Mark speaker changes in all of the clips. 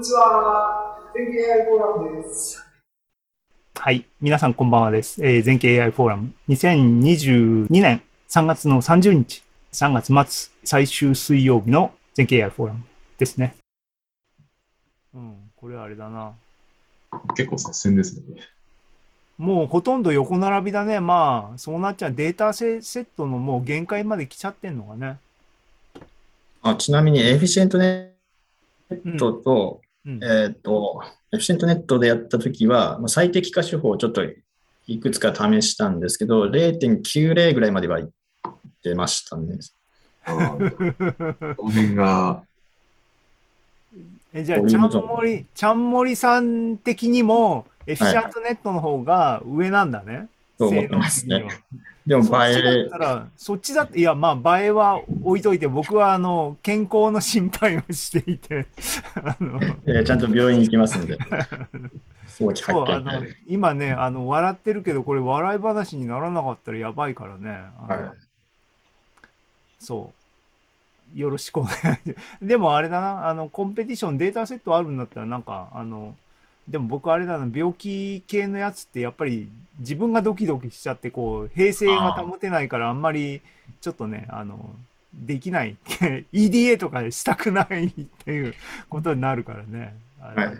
Speaker 1: にちは。全景 AI フォーラムです。
Speaker 2: はい。皆さんこんばんはです。えー、全景 AI フォーラム。2022年3月の30日、3月末最終水曜日の全景 AI フォーラムですね。うん、これはあれだな。
Speaker 3: 結構接戦ですね。
Speaker 2: もうほとんど横並びだね。まあ、そうなっちゃう。データセットのもう限界まで来ちゃってんのかね。
Speaker 4: あちなみに、エフィシェントネットと、うん、えっ、と、エフィシェントネットでやったときは、まあ、最適化手法をちょっといくつか試したんですけど、0.90ぐらいまではいってましたね。こ
Speaker 3: の辺が。
Speaker 2: えじゃあ、ちゃんもり、ちゃんもりさん的にも、エフィシャントネットの方が上なんだね。はい、
Speaker 4: そう思ってますね。でも映え。
Speaker 2: そっちだって、いや、まあ、映えは置いといて、僕は、あの、健康の心配をしていて、
Speaker 4: あの、ちゃんと病院行きますんで。
Speaker 2: そうあの今ねあの、笑ってるけど、これ、笑い話にならなかったらやばいからね。はい、そう。よろしくお願いします。でもあれだな、あの、コンペティション、データセットあるんだったら、なんか、あの、でも僕あれだな、病気系のやつってやっぱり自分がドキドキしちゃって、こう、平静が保てないからあんまりちょっとね、あの、できない。EDA とかしたくないっていうことになるからね。はい、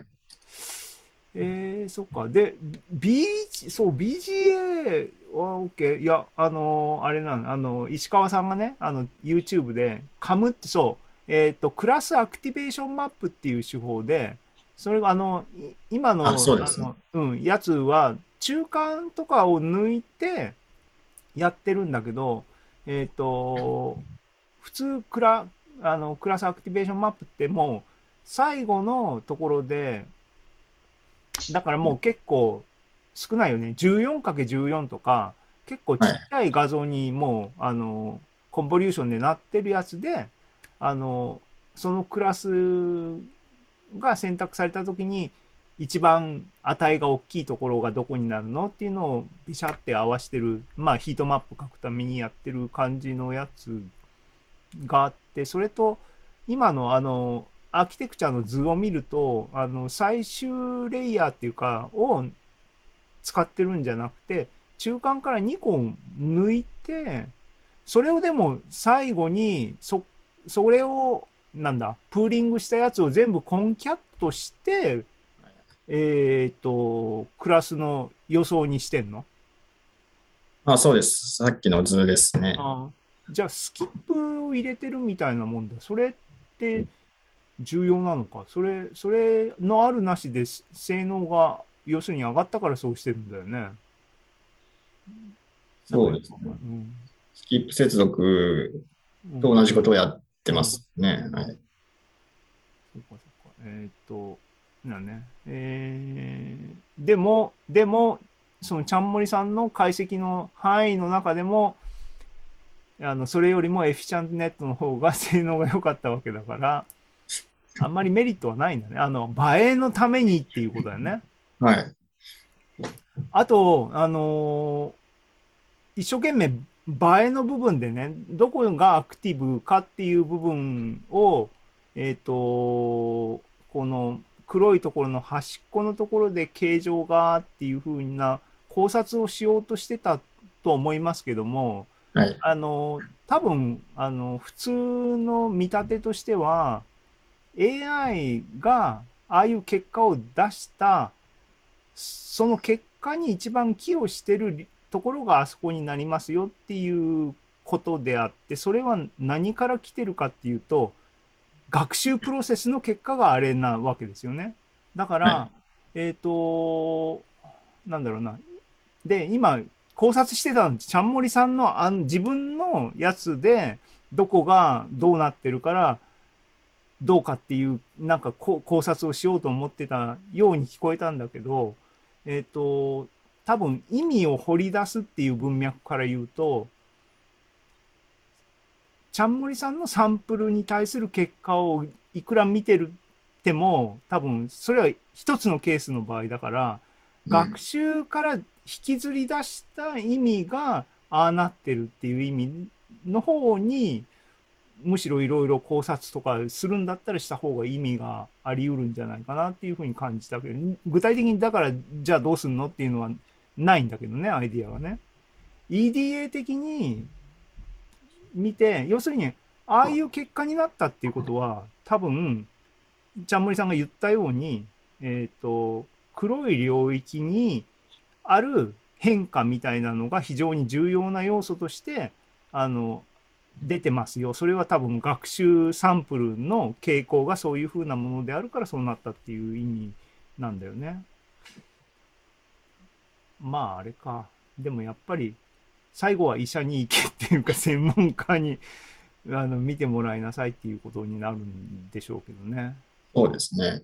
Speaker 2: えー、そっか。で、B、そう、BGA は OK。いや、あの、あれなの、あの、石川さんがね、あの、YouTube で、 CAM って、そう、えっ、ー、と、 class activation map っていう手法で、それがあの今のあ
Speaker 4: そうです、ね、
Speaker 2: うん、やつは中間とかを抜いてやってるんだけど、えっ、ー、と普通クラあの class activation map ってもう最後のところでだからもう結構少ないよね。14×14 とか結構ちっちゃい画像にもう、はい、あの convolution でなってるやつであのそのクラスが選択された時に一番値が大きいところがどこになるのっていうのをビシャって合わせてるまあヒートマップ書くためにやってる感じのやつがあってそれと今のあのアーキテクチャの図を見るとあの最終レイヤーっていうかを使ってるんじゃなくて中間から2個抜いてそれをでも最後にそそれをなんだ、プーリングしたやつを全部コンキャットして、えっ、ー、と、クラスの予想にしてんの？
Speaker 4: あ、そうです。さっきの図ですね。あ
Speaker 2: じゃあ、スキップを入れてるみたいなもんだ。それって重要なのか？それ、それのあるなしで性能が、要するに上がったからそうしてるんだよね。
Speaker 4: そうですね。うん、スキップ接続と同じことをやっってますね。はい。そっか
Speaker 2: そっか。えー、っと、なね。えー、でも、でも、そのちゃんもりさんの解析の範囲の中でも、あのそれよりもエフィシャントネットの方が性能が良かったわけだから、あんまりメリットはないんだね。あの、映えのためにっていうことだよね。
Speaker 4: はい。
Speaker 2: あと、あのー、一生懸命映えの部分でね、どこがアクティブかっていう部分を、えっ、ー、と、この黒いところの端っこのところで形状がっていうふうな考察をしようとしてたと思いますけども、
Speaker 4: はい、
Speaker 2: あの、多分、あの、普通の見立てとしては、AI がああいう結果を出した、その結果に一番寄与してるところがあそこになりますよっていうことであってそれは何から来てるかっていうと学習プロセスの結果があれなわけですよね。だから、はい、えっ、ー、となんだろうなで今考察してたのちゃんもりさんのあ自分のやつでどこがどうなってるからどうかっていうなんか考察をしようと思ってたように聞こえたんだけどえっ、ー、と多分意味を掘り出すっていう文脈から言うと、ちゃんもりさんのサンプルに対する結果をいくら見てるっても、多分それは一つのケースの場合だから、学習から引きずり出した意味がああなってるっていう意味の方にむしろいろいろ考察とかするんだったらした方が意味があり得るんじゃないかなっていうふうに感じたけ。ど、具体的にだからじゃあどうすんのっていうのはないんだけどね、アイディアはね。EDA 的に見て、要するに、ああいう結果になったっていうことは、多分、ちゃんもりさんが言ったように、えっ、と、黒い領域にある変化みたいなのが非常に重要な要素として、あの、出てますよ。それは多分学習サンプルの傾向がそういう風なものであるからそうなったっていう意味なんだよね。まああれか。でもやっぱり最後は医者に行けっていうか専門家に あの見てもらいなさいっていうことになるんでしょうけどね。
Speaker 4: そうですね。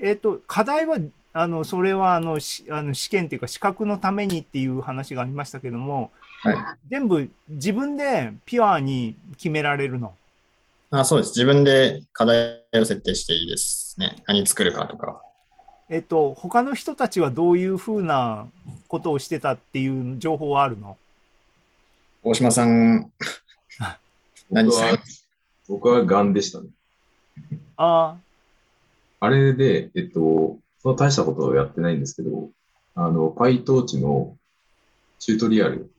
Speaker 2: えっ、と、課題は、あの、それは、あの、しあの試験っていうか、資格のためにっていう話がありましたけども、
Speaker 4: はい。
Speaker 2: 全部自分でピュアに決められるの？
Speaker 4: あそうです。自分で課題を設定していいですね。何作るかとか。
Speaker 2: えっ、と、他の人たちはどういうふうなことをしてたっていう情報はあるの？
Speaker 4: 大島さん、何
Speaker 3: 僕は、僕はガンでしたね。
Speaker 2: あ
Speaker 3: あ。れで、えっと、その大したことをやってないんですけど、あの、PyTorch のチュートリアル、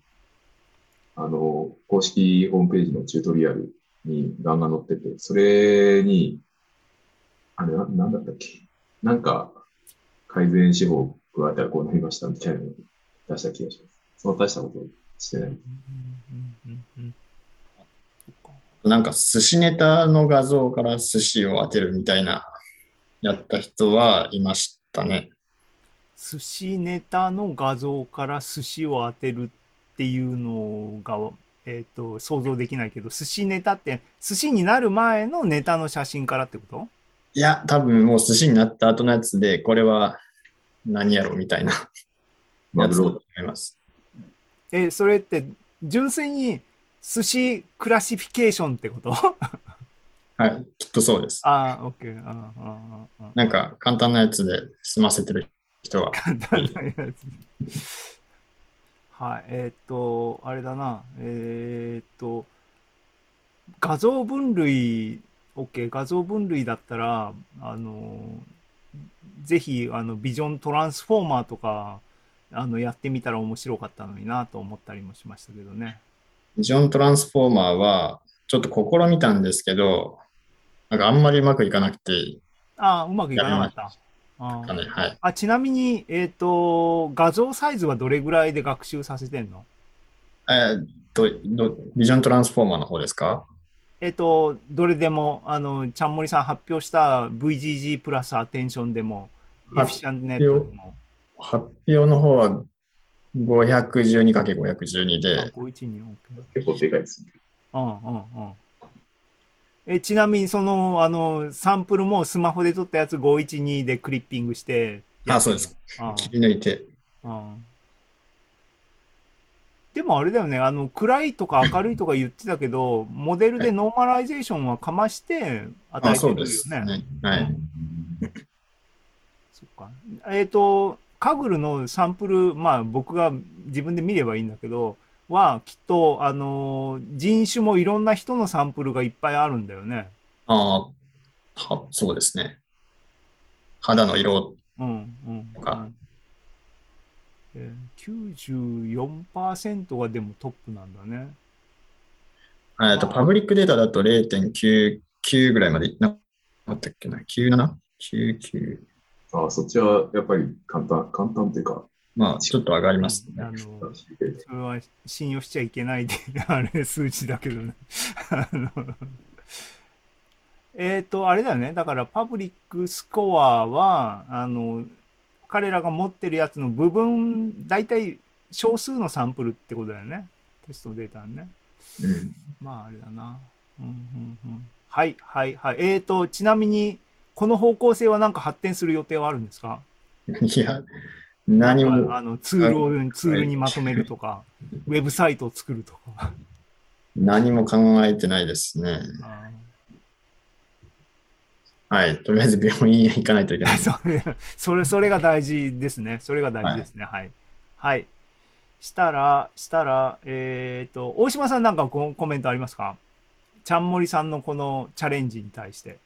Speaker 3: あの、公式ホームページのチュートリアルにガンが載ってて、それに、あれな、なんだったっけ？なんか、改善手法を加えたらこうなりましたみたいなのを出した気がします。その大したことをしてない。
Speaker 4: なんか寿司ネタの画像から寿司を当てるみたいな、やった人はいましたね。
Speaker 2: 寿司ネタの画像から寿司を当てるっていうのが、えっ、と、想像できないけど、寿司ネタって、寿司になる前のネタの写真からってこと？
Speaker 4: いや、多分もう寿司になった後のやつで、これは何やろうみたいな やつだと思います。
Speaker 2: え、それって、純粋に寿司クラシフィケーションってこと？
Speaker 4: はい、きっとそうです。
Speaker 2: ああ、オッケー。ああ、ああ、ああ。
Speaker 4: なんか簡単なやつで済ませてる人は、
Speaker 2: 簡単なやつ。はい、えーっと、あれだな、えーっと、画像分類、OK、画像分類だったら、あの、ぜひ、あの、ビジョントランスフォーマーとか、あの、やってみたら面白かったのになと思ったりもしましたけどね。
Speaker 4: ビジョントランスフォーマーはちょっと試みたんですけど、なんかあんまりうまくいかなくて、
Speaker 2: ああ、うまくいかなかった。あ
Speaker 4: かね、はい。
Speaker 2: あちなみに、えーっと、画像サイズはどれぐらいで学習させてんの？
Speaker 4: えーっと、どビジョントランスフォーマーの方ですか？
Speaker 2: えっと、どれでも、あの、ちゃんもりさん発表した VGG プラスアテンションでも、エ
Speaker 4: はい
Speaker 2: フィシャントネットでも、
Speaker 4: 発表の方は 512×512
Speaker 2: あ
Speaker 4: で、
Speaker 2: 512、OK。
Speaker 3: 結構でかいですね。
Speaker 2: うんうんうん。え、ちなみに、その、あの、サンプルもスマホで撮ったやつ512でクリッピングして。
Speaker 4: あ、そうです。
Speaker 2: あ
Speaker 4: 切り抜いて。
Speaker 2: あでもあれだよね、あの、暗いとか明るいとか言ってたけど、モデルでノーマライゼーションはかまして与え
Speaker 4: あ、
Speaker 2: てるよ
Speaker 4: そうです
Speaker 2: ね。
Speaker 4: ね。はい。
Speaker 2: そっか。えっ、と、 Kaggle のサンプル、まあ僕が自分で見ればいいんだけど、はきっと、あのー人種もいろんな人のサンプルがいっぱいあるんだよね。
Speaker 4: ああ、はそうですね。肌の色
Speaker 2: うん、うん。
Speaker 4: とか
Speaker 2: うんえー、94%がでもトップなんだね。
Speaker 4: えっと、パブリックデータだと0.99ぐらいまでいなかったっけな ?97?99?
Speaker 3: あそっちはやっぱり簡単、簡単というか、
Speaker 4: まあ、ちょっと上がりますね。
Speaker 2: あのそれは信用しちゃいけないで、あれ、数値だけどね。あのえっと、あれだよね。だから、パブリックスコアは、あの、彼らが持ってるやつの部分、大体少数のサンプルってことだよね。テストデータね。
Speaker 3: うん。
Speaker 2: まあ、あれだな。うんうんうん、はい、はい、はい。えっ、と、ちなみに、この方向性はなんか発展する予定はあるんですか？
Speaker 4: いや、何も
Speaker 2: かあのツールを、ツールにまとめるとか、ウェブサイトを作るとか。
Speaker 4: 何も考えてないですね。
Speaker 2: あ
Speaker 4: はい。とりあえず病院へ行かないといけない。
Speaker 2: ー それ、それ、それが大事ですね。それが大事ですね。はい。はい。したら、したら、えっ、と、大島さんなんかココメントありますか？ちゃんもりさんのこのチャレンジに対して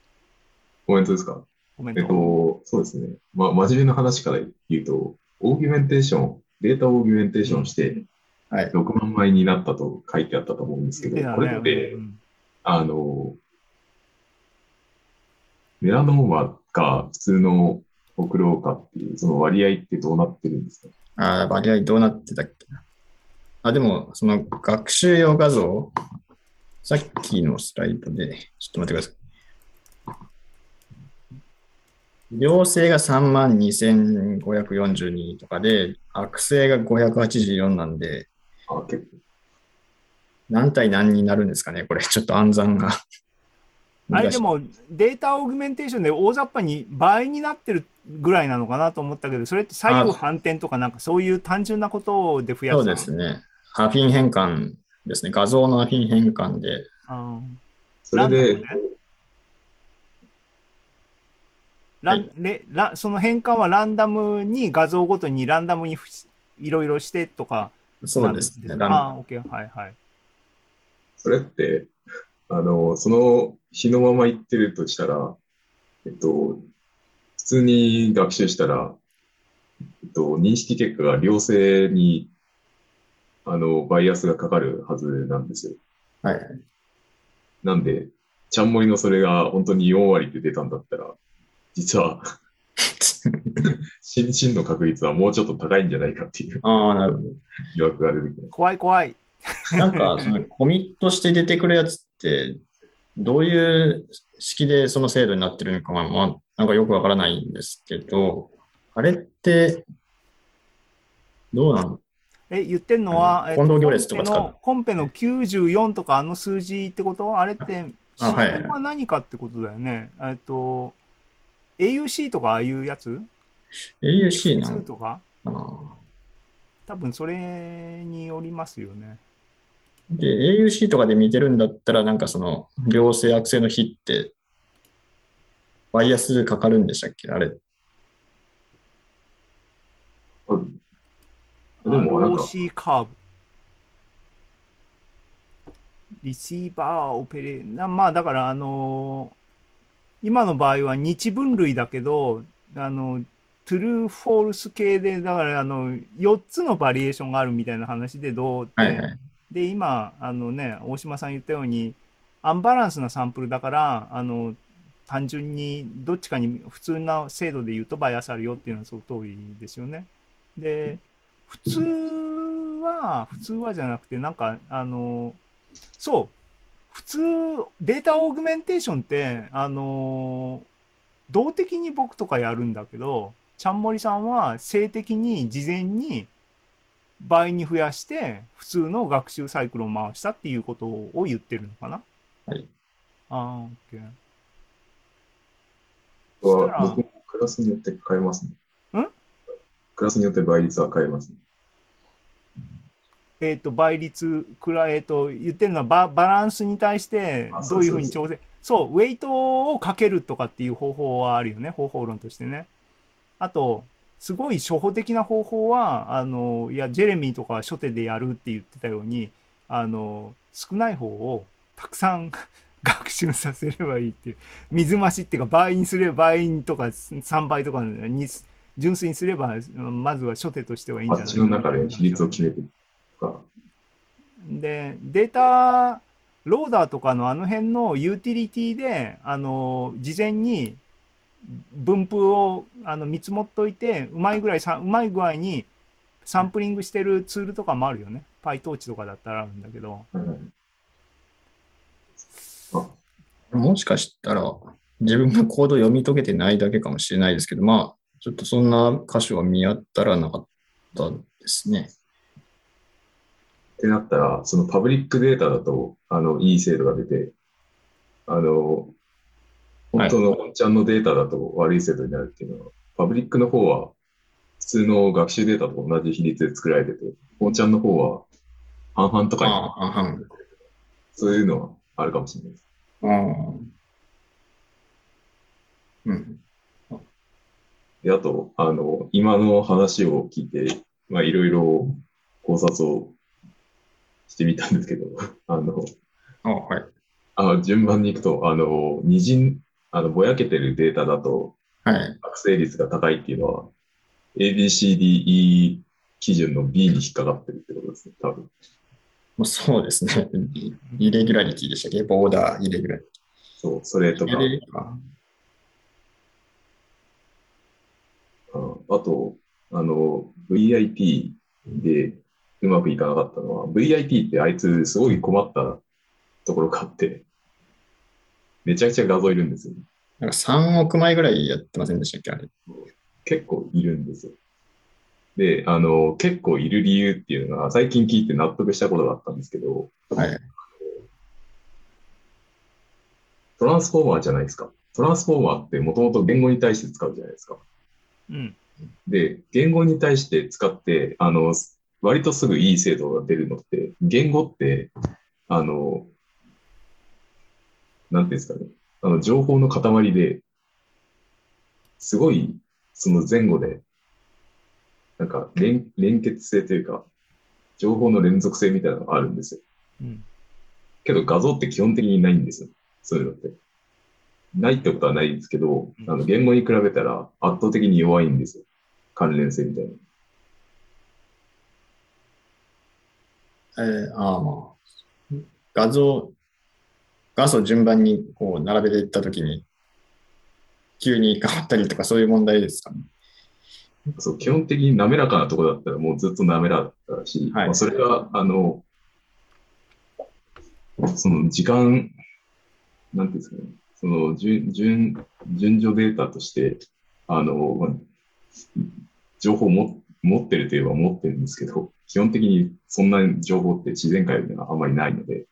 Speaker 3: コメントですか？
Speaker 2: コメント。
Speaker 3: えっと、そうですね。ま、真面目な話から言うと、 augmentation、data augmentation して、
Speaker 4: はい。
Speaker 3: 6万枚になったと書いてあったと思うんですけど、これって
Speaker 2: う、ん
Speaker 3: あの、メラノーマか普通のほくろかっていう、その割合ってどうなってるんですか？
Speaker 4: ああ、割合どうなってたっけな。あ、でも、その学習用画像、さっきのスライドで、ちょっと待ってください。良性が32,542とかで、悪性が584なんで、
Speaker 3: あ、結構。
Speaker 2: 何
Speaker 4: 何対何になるんですかねこれ、ちょっと暗算が。
Speaker 2: あれでもデータオーグメンテーションで大雑把に倍になってるぐらいなのかなと思ったけど、それって左右反転とかなんかそういう単純なことで増やす
Speaker 4: そうですね。アフィン変換ですね。画像のアフィン変換で、
Speaker 2: うん
Speaker 3: それで、
Speaker 2: ランダムね。ランレラその変換はランダムに画像ごとにランダムにふいろいろしてとか
Speaker 4: そうですね。
Speaker 2: ああ、OK、はいはい。
Speaker 3: それって、あの、その日のまま言ってるとしたら、えっと、普通に学習したら、えっと、認識結果が良性に、あの、バイアスがかかるはずなんですよ。
Speaker 4: はいはい。
Speaker 3: なんで、ちゃんもりのそれが本当に4割で出たんだったら、実は、真真の確率はもうちょっと高いんじゃないかっていう
Speaker 4: ああ、なるほど。
Speaker 3: 疑惑が出てきます。
Speaker 2: 怖い怖い。
Speaker 4: なんか、そのコミットして出てくるやつって、どういう式でその制度になってるのかは、まあ、なんかよくわからないんですけど、あれって、どうなの
Speaker 2: え、言ってんのは、
Speaker 4: 近藤行列とか使う？
Speaker 2: コンペのコンペの94とかあの数字ってこと？あれって、
Speaker 4: あはい
Speaker 2: 指標は何かってことだよね。えっと、AUC とかああいうやつ
Speaker 4: ?AUC な
Speaker 2: 2
Speaker 4: の
Speaker 2: とか？多分それによりますよね。
Speaker 4: で、AUC とかで見てるんだったら、なんかその、良性悪性の比って、バイアスかかるんでしたっけ？あれ。
Speaker 3: あるでも、なんか、
Speaker 2: ROC カーブ。receiver オペレなまあだからあの今の場合は二分類だけど、あの、 true false 系で、だからあの、4つのバリエーションがあるみたいな話でどうって、
Speaker 4: はいはい。
Speaker 2: で、今、あのね、大島さん言ったように、アンバランスなサンプルだから、あの、単純にどっちかに普通な精度で言うとバイアスあるよっていうのはその通りですよね。で、普通は、普通はじゃなくて、なんか、あの、そう、普通、データオーグメンテーションって、あの、動的に僕とかやるんだけど、ちゃんもりさんは性的に事前に倍に増やして普通の学習サイクルを回したっていうことを言ってるのかな？
Speaker 4: はい。
Speaker 2: ああ、オッケー。
Speaker 3: こ
Speaker 2: そしたら
Speaker 3: れは僕もクラスによって変えますね。
Speaker 2: ん？
Speaker 3: クラスによって倍率は変えますね。
Speaker 2: えっ、と、倍率くらい、えっ、と、言ってるのはババランスに対して
Speaker 3: あ
Speaker 2: どういうふうに調整、そうウェイトをかけるとかっていう方法はあるよね、方法論としてね。あと、すごい初歩的な方法は、あの、いや、ジェレミーとかは初手でやるって言ってたように、あの、少ない方をたくさん 学習させればいいっていう。水増しっていうか、倍にすれば倍とか3倍とかに純粋にすれば、まずは初手としてはいいんじゃない
Speaker 3: パッチの中で比率を決めて
Speaker 2: で、データローダーとかのあの辺のユーティリティで、あの、事前に分布をあの見積もっといて、うまいぐらいさ、うまい具合にサンプリングしてるツールとかもあるよね。PyTorch とかだったらあるんだけど。
Speaker 3: うん
Speaker 4: もしかしたら、自分がコード読み解けてないだけかもしれないですけど、まあ、ちょっとそんな箇所は見当たらなかったですね。
Speaker 3: ってなったら、そのパブリックデータだと、あの、いい精度が出て、あの、本当の本ちゃんのデータだと悪い精度になるっていうのは、パブリックの方は、普通の学習データと同じ比率で作られてて、本ちゃんの方は半々とかに
Speaker 4: 半々。
Speaker 3: そういうのはあるかもしれないです。
Speaker 4: うん。
Speaker 3: で、あと、あの、今の話を聞いて、まあ、いろいろ考察をしてみたんですけど、あの、
Speaker 4: あはい。
Speaker 3: あの順番に行くと、あの、二陣、あの、ぼやけてるデータだと、
Speaker 4: はい。
Speaker 3: 悪性率が高いっていうのは、ABCDE 基準の B に引っかかってるってことですね、多分。
Speaker 4: もうそうですね。イイレギュラリティでしたっけ？ボーダーイレギュラリテ
Speaker 3: そう、それとか、ああと、あの、VIT でうまくいかなかったのは、VIT ってあいつすごい困ったところがあって、めちゃくちゃ画像いるんですよ。
Speaker 4: なんか3億枚ぐらいやってませんでしたっけあれ。
Speaker 3: 結構いるんですよ。で、あの、結構いる理由っていうのが、最近聞いて納得したことがあったんですけど、
Speaker 4: はい。
Speaker 3: トランスフォーマーじゃないですか。トランスフォーマーってもともと言語に対して使うじゃないですか。
Speaker 2: うん。
Speaker 3: で、言語に対して使って、あの、割とすぐいい精度が出るのって、言語って、あの、なんていうんですかね、あの、情報の塊で、すごい、その前後で、なんか連、連結性というか、情報の連続性みたいなのがあるんですよ。
Speaker 2: うん。
Speaker 3: けど画像って基本的にないんですよ。そういうのって。ないってことはないんですけど、あの言語に比べたら圧倒的に弱いんですよ。関連性みたいな。
Speaker 4: えー、ああまあ。画像、画素順番にこう並べていったときに、急に変わったりとかそういう問題ですかね。
Speaker 3: そう基本的に滑らかなところだったらもうずっと滑らかだったし、
Speaker 4: はい
Speaker 3: まあ、それが、あの、その時間、なんていうんですかね、その順順順序データとして、あの、まあ、情報をも持ってるといえば持ってるんですけど、基本的にそんな情報って自然界にはあまりないので、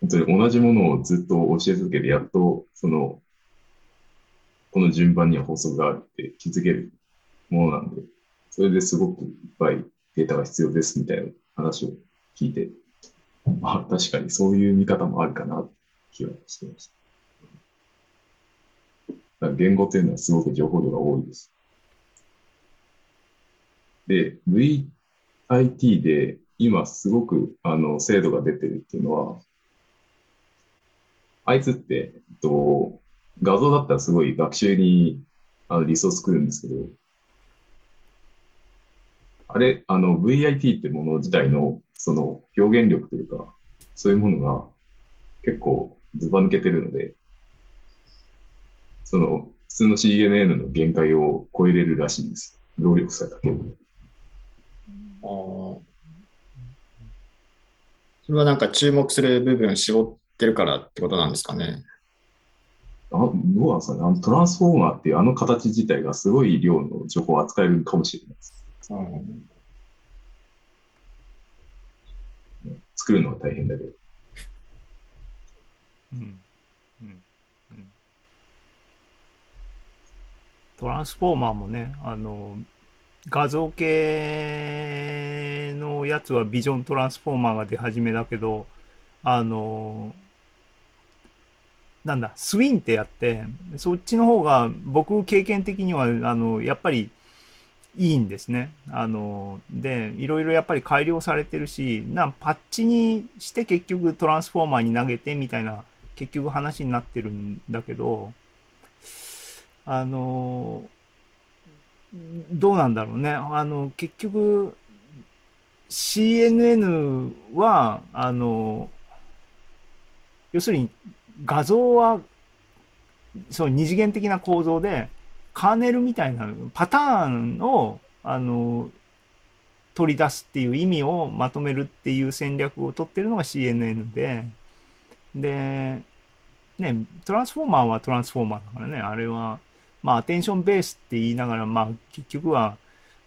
Speaker 3: 本当に同じものをずっと教え続けて、やっと、その、この順番には法則があるって気づけるものなんで、それですごくいっぱいデータが必要ですみたいな話を聞いて、まあ確かにそういう見方もあるかなって気はしてました。言語というのはすごく情報量が多いです。で、VIT で今すごくあの精度が出てるっていうのは、あいつって、えっと、画像だったらすごい学習にあのリソース作るんですけど、あれ、あの VIT ってもの自体のその表現力というか、そういうものが結構ずば抜けてるので、その普通の CNN の限界を超えれるらしいんです。労力さえかける。
Speaker 4: あそれはなんか注目する部分を絞ってるからってことなんですかね。
Speaker 3: あどうなんですかねあのトランスフォーマーっていうあの形自体がすごい量の情報を扱えるかもしれないです。
Speaker 4: うん
Speaker 3: 作るのは大変だけど。
Speaker 2: うんうんうんトランスフォーマーもね、あの、画像系のやつはビジョントランスフォーマーが出始めだけど、あの、なんだ、スウィンってやって、そっちの方が僕経験的には、あの、やっぱりいいんですね。あの、で、いろいろやっぱり改良されてるし、な、パッチにして結局トランスフォーマーに投げてみたいな、結局話になってるんだけど、あの、どうなんだろうね。あの、結局、CNN は、あの、要するに画像は、そう二次元的な構造で、カーネルみたいなパターンを、あの、取り出すっていう意味をまとめるっていう戦略を取ってるのが CNN で、で、ね、トランスフォーマーはトランスフォーマーだからね、あれは、まあ、アテンションベースって言いながら、まあ、結局は、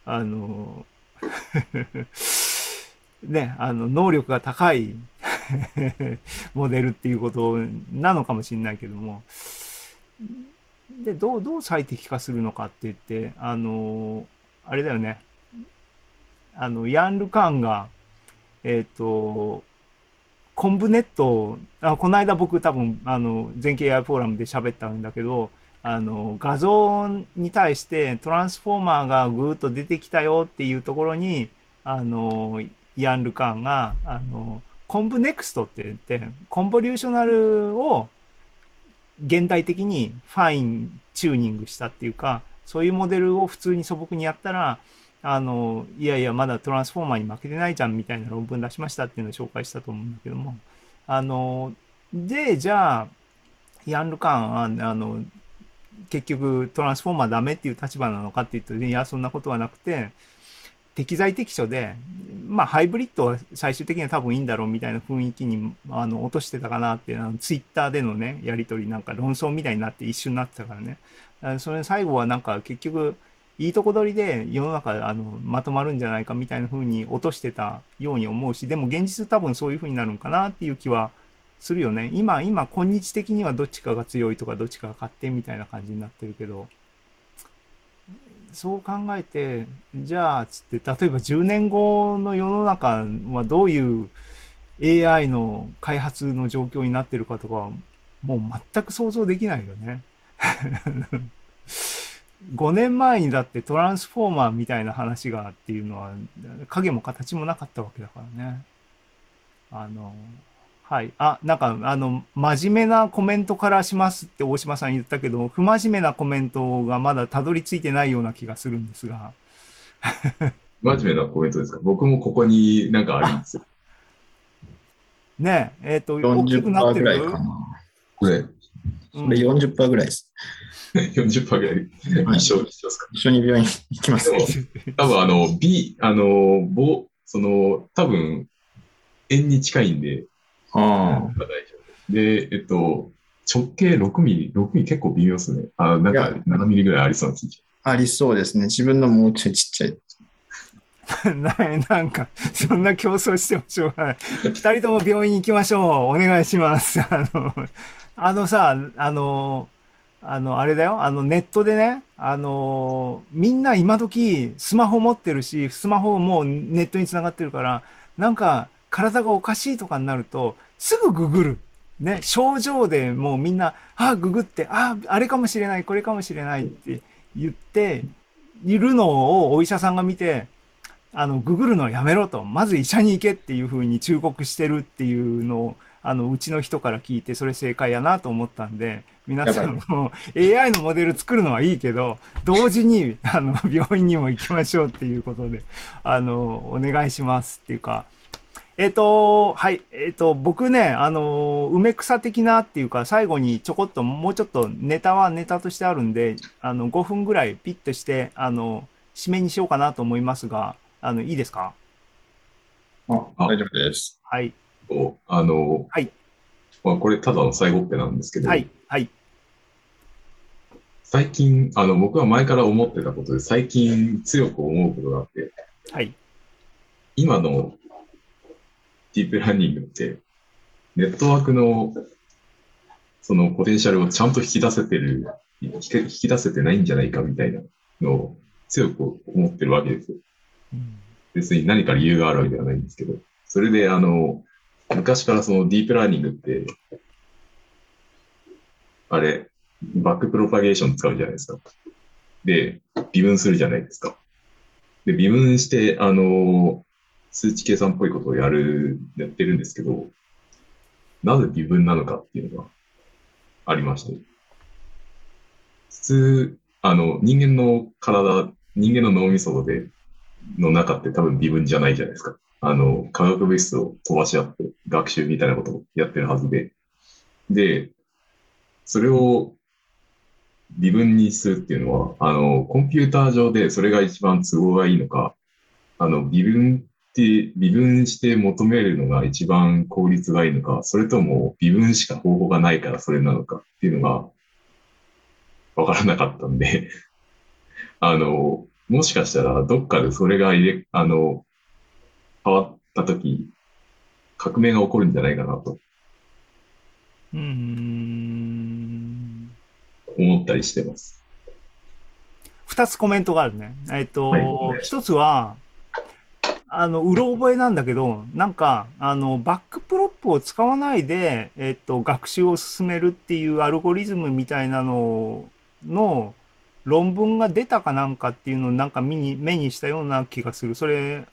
Speaker 2: あの、ね、あの、能力が高い モデルっていうことなのかもしれないけども、で、どう、どう最適化するのかって言って、あの、あれだよね、あの、ヤン・ルカンが、えっ、と、コンブネットあ、この間僕多分、あの、全景 AI フォーラムで喋ったんだけど、あの、画像に対してトランスフォーマーがぐーっと出てきたよっていうところに、あの、ヤン・ルカンが、あの、 ConvNeXt って言って、 convolutional を現代的に fine tuning したっていうか、そういうモデルを普通に素朴にやったら、あの、いやいや、まだ Transformer に負けてないじゃんみたいな論文出しましたっていうのを紹介したと思うんだけども、あの、で、じゃあ、ヤン・ルカンは、あの、結局 Transformer ダメっていう立場なのかって言うと、いや、そんなことはなくて、適材適所で、まあ、ハイブリッドは最終的には多分いいんだろうみたいな雰囲気に、あの、落としてたかなって、あの、ツイッターでのね、やりとりなんか論争みたいになって一瞬になってたからね。それ最後はなんか結局、いいとこ取りで世の中、あの、まとまるんじゃないかみたいな風に落としてたように思うし、でも現実多分そういう風になるんかなっていう気はするよね。今、今、今日的にはどっちかが強いとかどっちかが勝ってみたいな感じになってるけど、そう考えて、じゃあ、つって、例えば10年後の世の中はどういう AI の開発の状況になってるかとか、もう全く想像できないよね。5年前にだってトランスフォーマーみたいな話がっていうのは影も形もなかったわけだからね。あの、はい。あ、なんか、あの、真面目なコメントからしますって大島さん言ったけど、不真面目なコメントがまだたどり着いてないような気がするんですが。
Speaker 3: 真面目なコメントですか？僕もここになんかあるんですよ。
Speaker 2: ねえ、えっ、と、大きくなっ
Speaker 4: 40%
Speaker 2: てる？
Speaker 4: ぐらいかな。
Speaker 3: これ、
Speaker 2: うん
Speaker 4: これ40%ぐらいです。
Speaker 3: 40%ぐらい
Speaker 4: はい
Speaker 3: 一緒にしてますか？
Speaker 4: 一緒に病院行きます
Speaker 3: 多分あの、B、あの、ぼ、その、多分、円に近いんで、
Speaker 4: あ
Speaker 3: 大丈夫。で、えっと、直径6ミリ、6ミリ結構微妙ですね。あ、なんか7ミリぐらいありそうなんです
Speaker 4: あ、ありそうですね。自分のもうちょいちっちゃい。
Speaker 2: ななんか、そんな競争してもしょうがない。二人とも病院行きましょう。お願いします。あの、あのさ、あの、あの、あれだよ。あの、ネットでね、あの、みんな今時スマホ持ってるし、スマホもネットにつながってるから、なんか体がおかしいとかになると、すぐググる。ね、症状でもうみんな、あ、ググって、あ、あれかもしれない、これかもしれないって言って、いるのをお医者さんが見て、あの、ググるのやめろと。まず医者に行けっていうふうに忠告してるっていうのを、あの、うちの人から聞いて、それ正解やなと思ったんで、皆さんも AI のモデル作るのはいいけど、同時に、あの、病院にも行きましょうっていうことで、あの、お願いしますっていうか、えっ、と、はい、えっ、と、僕ね、あの、梅草的なっていうか、最後にちょこっと、もうちょっとネタはネタとしてあるんで、あの、5分ぐらいピッとして、あの、締めにしようかなと思いますが、あの、いいですか？
Speaker 4: あ、大丈夫です。
Speaker 2: はい。
Speaker 3: あの、
Speaker 2: はい
Speaker 3: まあ、これただの最後っぺなんですけど、
Speaker 2: はい。はい。
Speaker 3: 最近、あの、僕は前から思ってたことで、最近強く思うことがあって、
Speaker 2: はい。
Speaker 3: 今のディープラーニングって、ネットワークのそのポテンシャルをちゃんと引き出せてる、引き引き出せてないんじゃないかみたいなのを強く思ってるわけですよ。
Speaker 2: うん
Speaker 3: 別に何か理由があるわけではないんですけど、それであの、昔からそのディープラーニングって、あれ、バックプロパゲーション使うじゃないですか。で、微分するじゃないですか。で、微分して、あの、数値計算っぽいことをやる、やってるんですけど、なぜ微分なのかっていうのがありまして。普通、あの、人間の体、人間の脳みそで、の中って多分微分じゃないじゃないですか。あの、化学物質を飛ばし合って学習みたいなことをやってるはずで。で、それを微分にするっていうのは、あの、コンピューター上でそれが一番都合がいいのか、あの、微分て、微分して求めるのが一番効率がいいのか、それとも微分しか方法がないからそれなのかっていうのがわからなかったんで、あの、もしかしたらどっかでそれが入れ、あの、変わったとき、革命が起こるんじゃないかなと
Speaker 2: うーん。
Speaker 3: 思ったりしてます。
Speaker 2: 二つコメントがあるね。えっと
Speaker 3: はい
Speaker 2: つは、あの、うろ覚えなんだけど、なんか、あの、 backprop を使わないで、えっと、学習を進めるっていうアルゴリズムみたいなのの論文が出たかなんかっていうのをなんか見に、目にしたような気がする。それ、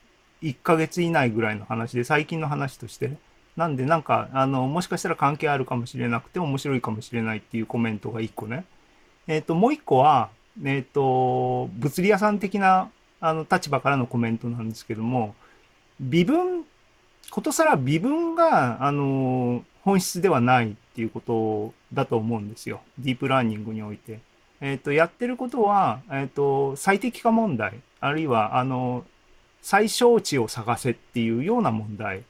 Speaker 2: 1ヶ月以内ぐらいの話で、最近の話として。なんで、なんか、あの、もしかしたら関係あるかもしれなくて面白いかもしれないっていうコメントが1個ね。えっ、と、もう1個は、えっ、と、物理屋さん的な、あの、立場からのコメントなんですけども、微分、ことさら微分が、あの、本質ではないっていうことだと思うんですよ。ディープラーニングにおいて。えっ、と、やってることは、えっ、と、最適化問題、あるいは、あの、最小値を探せっていうような問題。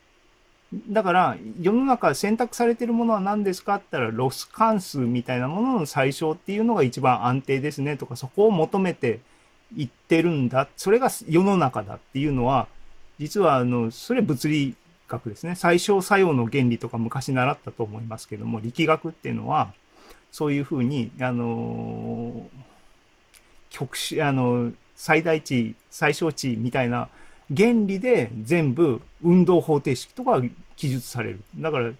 Speaker 2: だから、世の中選択されてるものは何ですかって言ったら、ロス関数みたいなものの最小っていうのが一番安定ですねとか、そこを求めていってるんだ。それが世の中だっていうのは、実は、あの、それ物理学ですね。最小作用の原理とか昔習ったと思いますけども、力学っていうのは、そういうふうに、あの、極子、あの、最大値、最小値みたいな原理で全部運動方程式とか記述される。だから、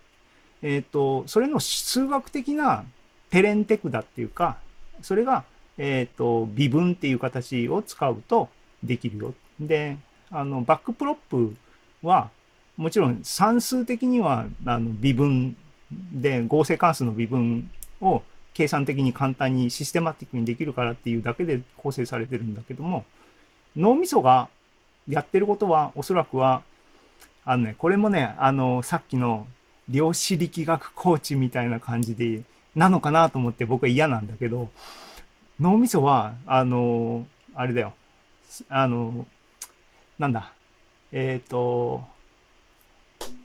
Speaker 2: えっ、ー、と、それの数学的な手練手管っていうか、それが、えっ、ー、と、微分っていう形を使うとできるよ。で、あの、 backprop は、もちろん算数的には、あの、微分で、合成関数の微分を計算的に簡単にシステマティックにできるからっていうだけで構成されてるんだけども、脳みそがやってることは、おそらくは、あのね、これもね、あの、さっきの量子力学コーチみたいな感じで、なのかなと思って僕は嫌なんだけど、脳みそは、あの、あれだよ。あの、なんだ。えっ、ー、と、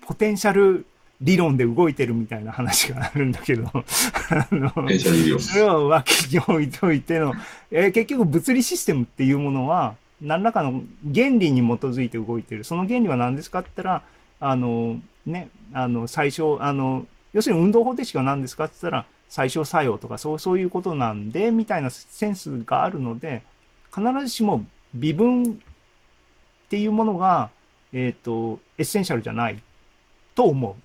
Speaker 2: ポテンシャル理論で動いてるみたいな話があるんだけど、あの、それを脇に置いといての、えー、結局物理システムっていうものは、何らかの原理に基づいて動いてる。その原理は何ですかって言ったら、あの、ね、あの、最小、あの、要するに運動方程式は何ですかって言ったら、最小作用とかそう、そういうことなんで、みたいなセンスがあるので、必ずしも微分っていうものが、えっ、ー、と、 essential じゃないと思う。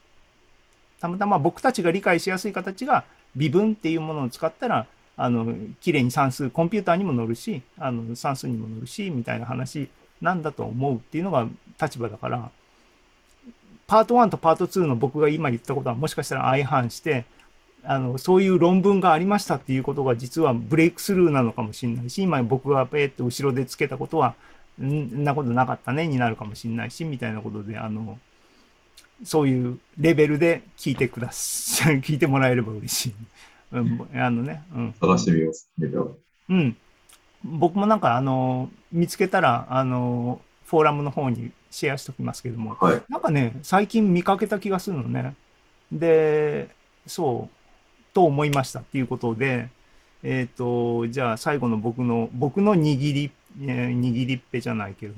Speaker 2: たまたま僕たちが理解しやすい形が微分っていうものを使ったら、あの、綺麗に算数、コンピューターにも載るし、あの、算数にも載るし、みたいな話なんだと思うっていうのが立場だから、パート1とパート2の僕が今言ったことはもしかしたら相反して、あの、そういう論文がありましたっていうことが実はブレイクスルーなのかもしれないし、今僕がペーって後ろでつけたことは、んなことなかったねになるかもしれないし、みたいなことで、あの、そういうレベルで聞いてください。聞いてもらえれば嬉しい。うん、あのね、うん。
Speaker 3: 探してみます。
Speaker 2: うん。僕もなんか、あの、見つけたら、あの、フォーラムの方にシェアしときますけども、
Speaker 3: はい、
Speaker 2: なんかね、最近見かけた気がするのね。で、そう、と思いましたっていうことで、えっ、ー、と、じゃあ最後の僕の、僕の握り、えー、握りっぺじゃないけど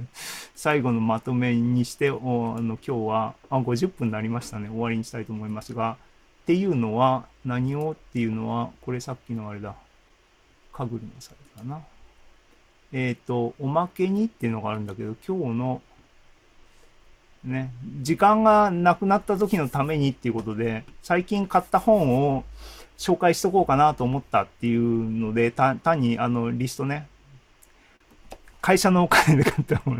Speaker 2: 最後のまとめにしておあの今日はあ50分になりましたね。終わりにしたいと思いますがっていうのは何をっていうのはこれさっきのあれだ。かぐりのサイズかな。えっ、ー、とおまけにっていうのがあるんだけど今日のね時間がなくなった時のためにっていうことで最近買った本を紹介しとこうかなと思ったっていうので単にあのリストね会社のお金で買ったも。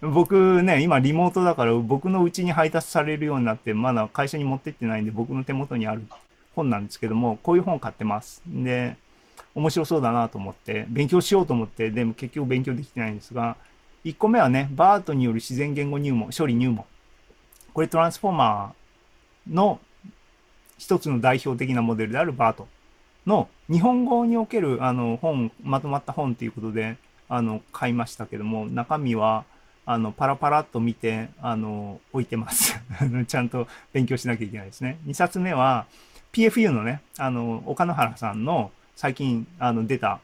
Speaker 2: 僕ね、今リモートだから僕の家に配達されるようになって、まだ会社に持ってってないんで僕の手元にある本なんですけども、こういう本買ってます。で、面白そうだなと思って、勉強しようと思って、でも結局勉強できてないんですが、1個目はね、バートによる自然言語入門、処理入門。これトランスフォーマーの一つの代表的なモデルであるバートの日本語におけるあの本、まとまった本ということで、あの、買いましたけども、中身は、あの、パラパラっと見て、あの、置いてます。ちゃんと勉強しなきゃいけないですね。2冊目は、PFU のね、あの、岡野原さんの最近、あの、出た、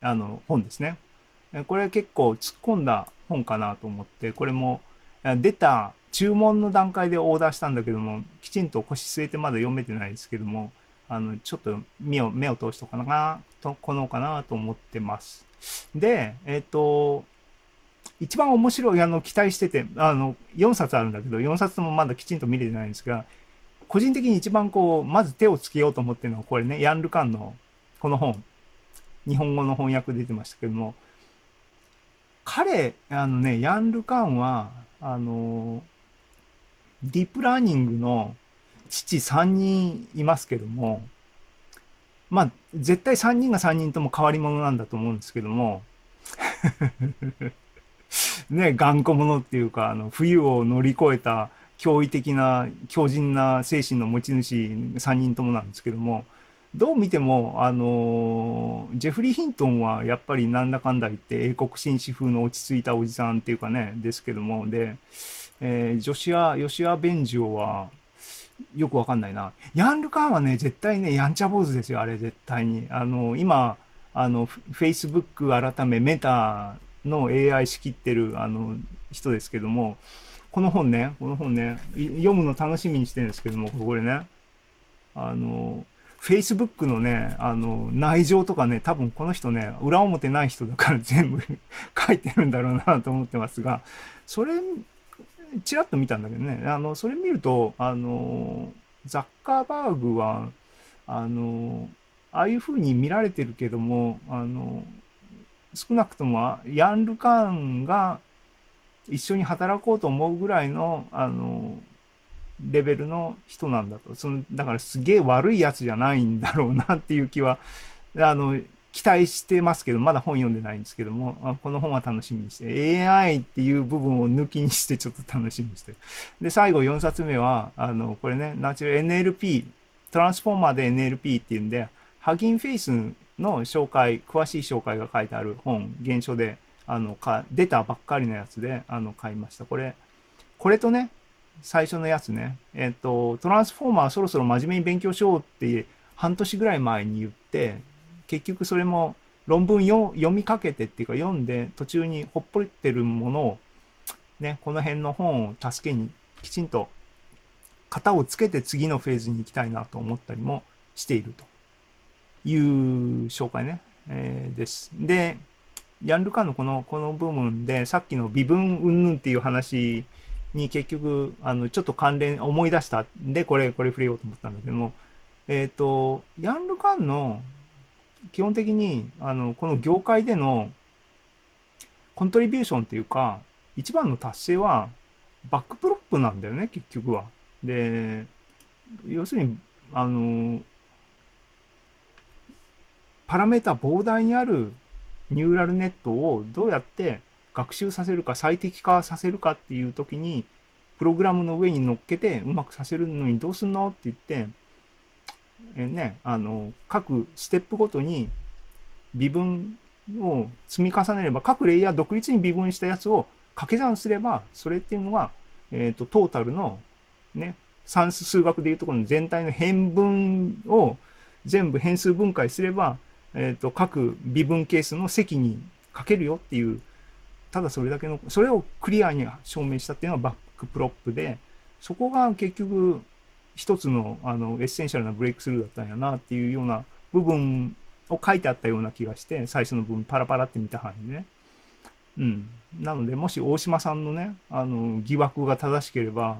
Speaker 2: あの、本ですね。これ結構突っ込んだ本かなと思って、これも、出た注文の段階でオーダーしたんだけども、きちんと腰据えてまだ読めてないですけども、あの、ちょっと目を、目を通しとかな、と、このかなと思ってます。で、えっ、ー、と、一番面白い、あの、期待してて、あの、4冊あるんだけど、4冊もまだきちんと見れてないんですが、個人的に一番こう、まず手をつけようと思ってるのは、これね、ヤンルカンのこの本、日本語の翻訳出てましたけども、彼、あのね、ヤン・ルカンは、あの、ディープラーニングの父3人いますけども、まあ、絶対3人が3人とも変わり者なんだと思うんですけども、ね、頑固者っていうか、あの、冬を乗り越えた驚異的な、強靭な精神の持ち主3人ともなんですけども、どう見ても、あのジェフリー・ヒントンはやっぱりなんだかんだ言って英国紳士風の落ち着いたおじさんっていうかね、ですけども、で、えー、ジョシア、ヨシア・ベンジオは、よくわかんないな。ヤンルカーンはね、絶対ね、やんちゃ坊主ですよ、あれ絶対に。あの、今、あの、Facebook 改めメタの AI 仕切ってる、あの、人ですけども、この本ね、この本ね、読むの楽しみにしてるんですけども、これね、あの、Facebook のね、あの、内情とかね、多分この人ね、裏表ない人だから 全部書いてるんだろうなと思ってますが、それ、ちらっと見たんだけどね、あの、それ見ると、あの、ザッカーバーグは、あの、ああいう風に見られてるけども、あの、少なくともヤンルカーンが一緒に働こうと思うぐらいの、あの、レベルの人なんだと。その、だからすげえ悪いやつじゃないんだろうなっていう気は、あの、期待してますけど、まだ本読んでないんですけども、この本は楽しみにして、AI っていう部分を抜きにしてちょっと楽しみにしてで、最後4冊目は、あの、これね、ナチュラル NLP、トランスフォーマーで NLP っていうんで、ハギンフェイスの紹介、詳しい紹介が書いてある本、原書で、あの、か、出たばっかりのやつで、あの、買いました。これ、これとね、最初のやつね、えっ、と、トランスフォーマーそろそろ真面目に勉強しようって半年ぐらい前に言って、結局それも論文読みかけてっていうか読んで途中にほっぽりってるものを、ね、この辺の本を助けにきちんと型をつけて次のフェーズに行きたいなと思ったりもしていると。いう紹介ね、えー、です。で、ヤンルカのこの、この部分でさっきの微分云々っていう話に結局、あの、ちょっと関連思い出したんで、これ、これ触れようと思ったんだけども、えっ、ー、と、ヤンルカンの基本的に、あの、この業界でのcontribution っていうか、一番の達成は、 backprop なんだよね、結局は。で、要するに、あの、パラメータ膨大にあるニューラルネットをどうやって学習させるか最適化させるかっていう時に、プログラムの上に乗っけてうまくさせるのにどうすんのって言って、えね、あの、各ステップごとに微分を積み重ねれば、各レイヤー独立に微分したやつを掛け算すれば、それっていうのは、えっ、ー、と、トータルの、ね、算数数学でいうところの全体の変分を全部変数分解すれば、えっ、ー、と、各微分ケースの積に書けるよっていうただそれだけの、それをクリアに証明したっていうのが backprop で、そこが結局一つのあのエッセンシャルなブレイクスルーだったんやなっていうような部分を書いてあったような気がして、最初の部分パラパラって見た範囲でね。うん。なので、もし大島さんのね、あの、疑惑が正しければ、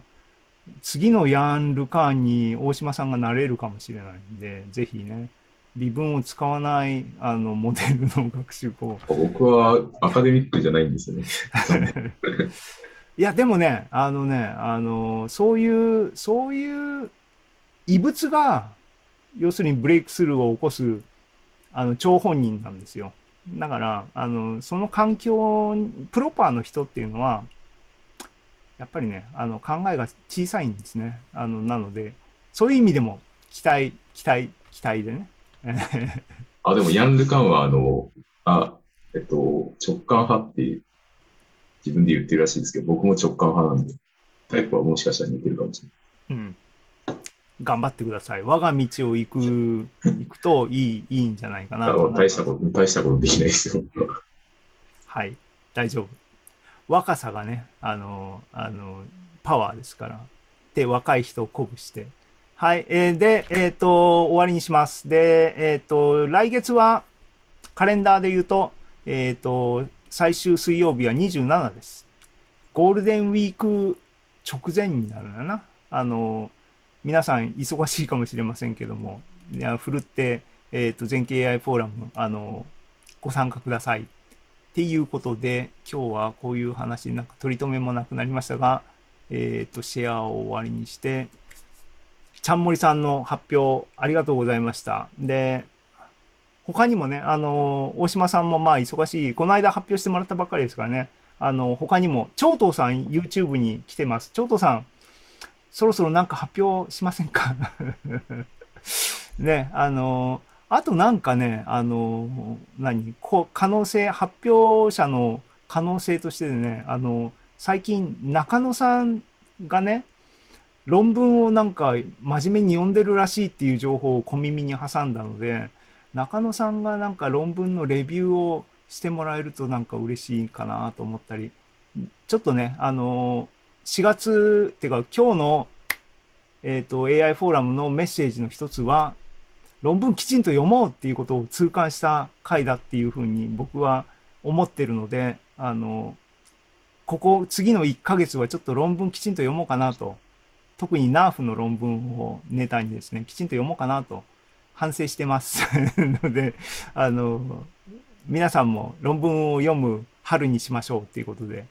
Speaker 2: 次のヤン・ルカーンに大島さんがなれるかもしれないんで、ぜひね、微分を使わないあのモデルの学習法。
Speaker 3: 僕はアカデミックじゃないんですよね。
Speaker 2: いや、でもね、あのね、あの、そういう、そういう異物が、要するにブレイクスルーを起こす、あの、張本人なんですよ。だから、あの、その環境、プロパーの人っていうのは、やっぱりね、あの、考えが小さいんですね。あの、なので、そういう意味でも、期待、期待、期待でね。
Speaker 3: あ、でも、ヤン・ルカンは、あの、あ、えっと、直感派って自分で言ってるらしいですけど、僕も直感派なんで、タイプはもしかしたら似てるかもしれない。うん。
Speaker 2: 頑張ってください。我が道を行く、行くといい、いいんじゃないかな
Speaker 3: 大したこと、大したことできないですよ。
Speaker 2: はい、大丈夫。若さがね、あの、あの、パワーですから。で、若い人を鼓舞して、はい。えー、で、えっ、ー、と、終わりにします。で、えっ、ー、と、来月は、カレンダーで言うと、えっ、と、最終水曜日は27です。ゴールデンウィーク直前になるんだな。あの、皆さん忙しいかもしれませんけども、いやふるって、えっ、と、全景 AI フォーラム、あの、ご参加ください。っていうことで、今日はこういう話、なんか取り留めもなくなりましたが、えっ、と、シェアを終わりにして、ちゃんもりさんの発表ありがとうございました。で、他にもね、あの、大島さんもまあ忙しい、この間発表してもらったばっかりですからね、あの、他にも、長東さん YouTube に来てます。長東さん、そろそろなんか発表しませんか？ね、あの、あとなんかね、あの、何、こう、可能性、発表者の可能性としてね、あの、最近中野さんがね、論文をなんか真面目に読んでるらしいっていう情報を小耳に挟んだので、中野さんがなんか論文のレビューをしてもらえるとなんか嬉しいかなと思ったり、ちょっとね、あの、4月、っていうか今日の、えっ、と、AI フォーラムのメッセージの一つは、論文きちんと読もうっていうことを痛感した回だっていうふうに僕は思ってるので、あの、ここ次の1ヶ月はちょっと論文きちんと読もうかなと、特に NARF の論文をネタにですね、きちんと読もうかなと反省してます ので、あの、皆さんも論文を読む春にしましょうっていうことで、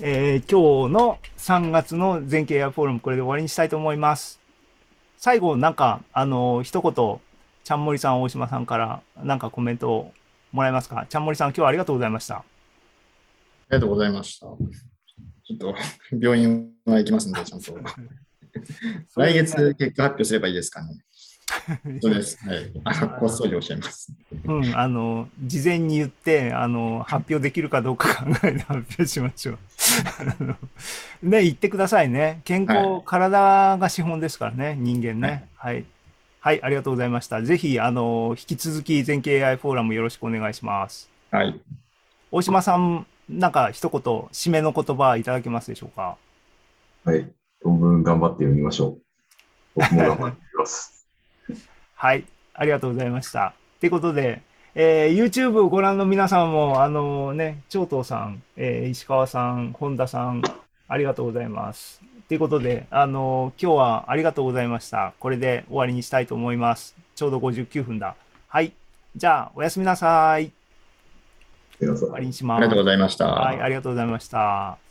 Speaker 2: えー今日の3月の全経 AI フォーラムこれで終わりにしたいと思います。最後、なんか、あの、一言、ちゃんもりさん、大島さんから、なんかコメントをもらえますか？ちゃんもりさん、今日はありがとうございました。
Speaker 4: ありがとうございました。ちょっと病院は行きますんで、ちゃんと。来月結果発表すればいいですかね。そうです。はい。あのこっそり教えます。
Speaker 2: うん、あの、事前に言って、あの、発表できるかどうか考えて発表しましょう。ね、言ってくださいね。健康、
Speaker 4: は
Speaker 2: 体が資本ですからね、人間ね。はい。はい、ありがとうございました。ぜひ、あの、引き続き、全経 AI フォーラムよろしくお願いします。
Speaker 4: はい。
Speaker 2: 大島さん、なんか一言、締めの言葉いただけますでしょうか？
Speaker 3: はい。論文頑張って読みましょう。僕も頑張ってみます。
Speaker 2: はい、ありがとうございました。ということで、えー YouTube をご覧の皆さんも、あのね、長東さん、えー石川さん、本田さん、ありがとうございます。ということで、あの今日はありがとうございました。これで終わりにしたいと思います。ちょうど59分だ。はい。じゃあ、おやすみなさい。終わりにします。
Speaker 4: ありがとうございました。
Speaker 2: はい、ありがとうございました。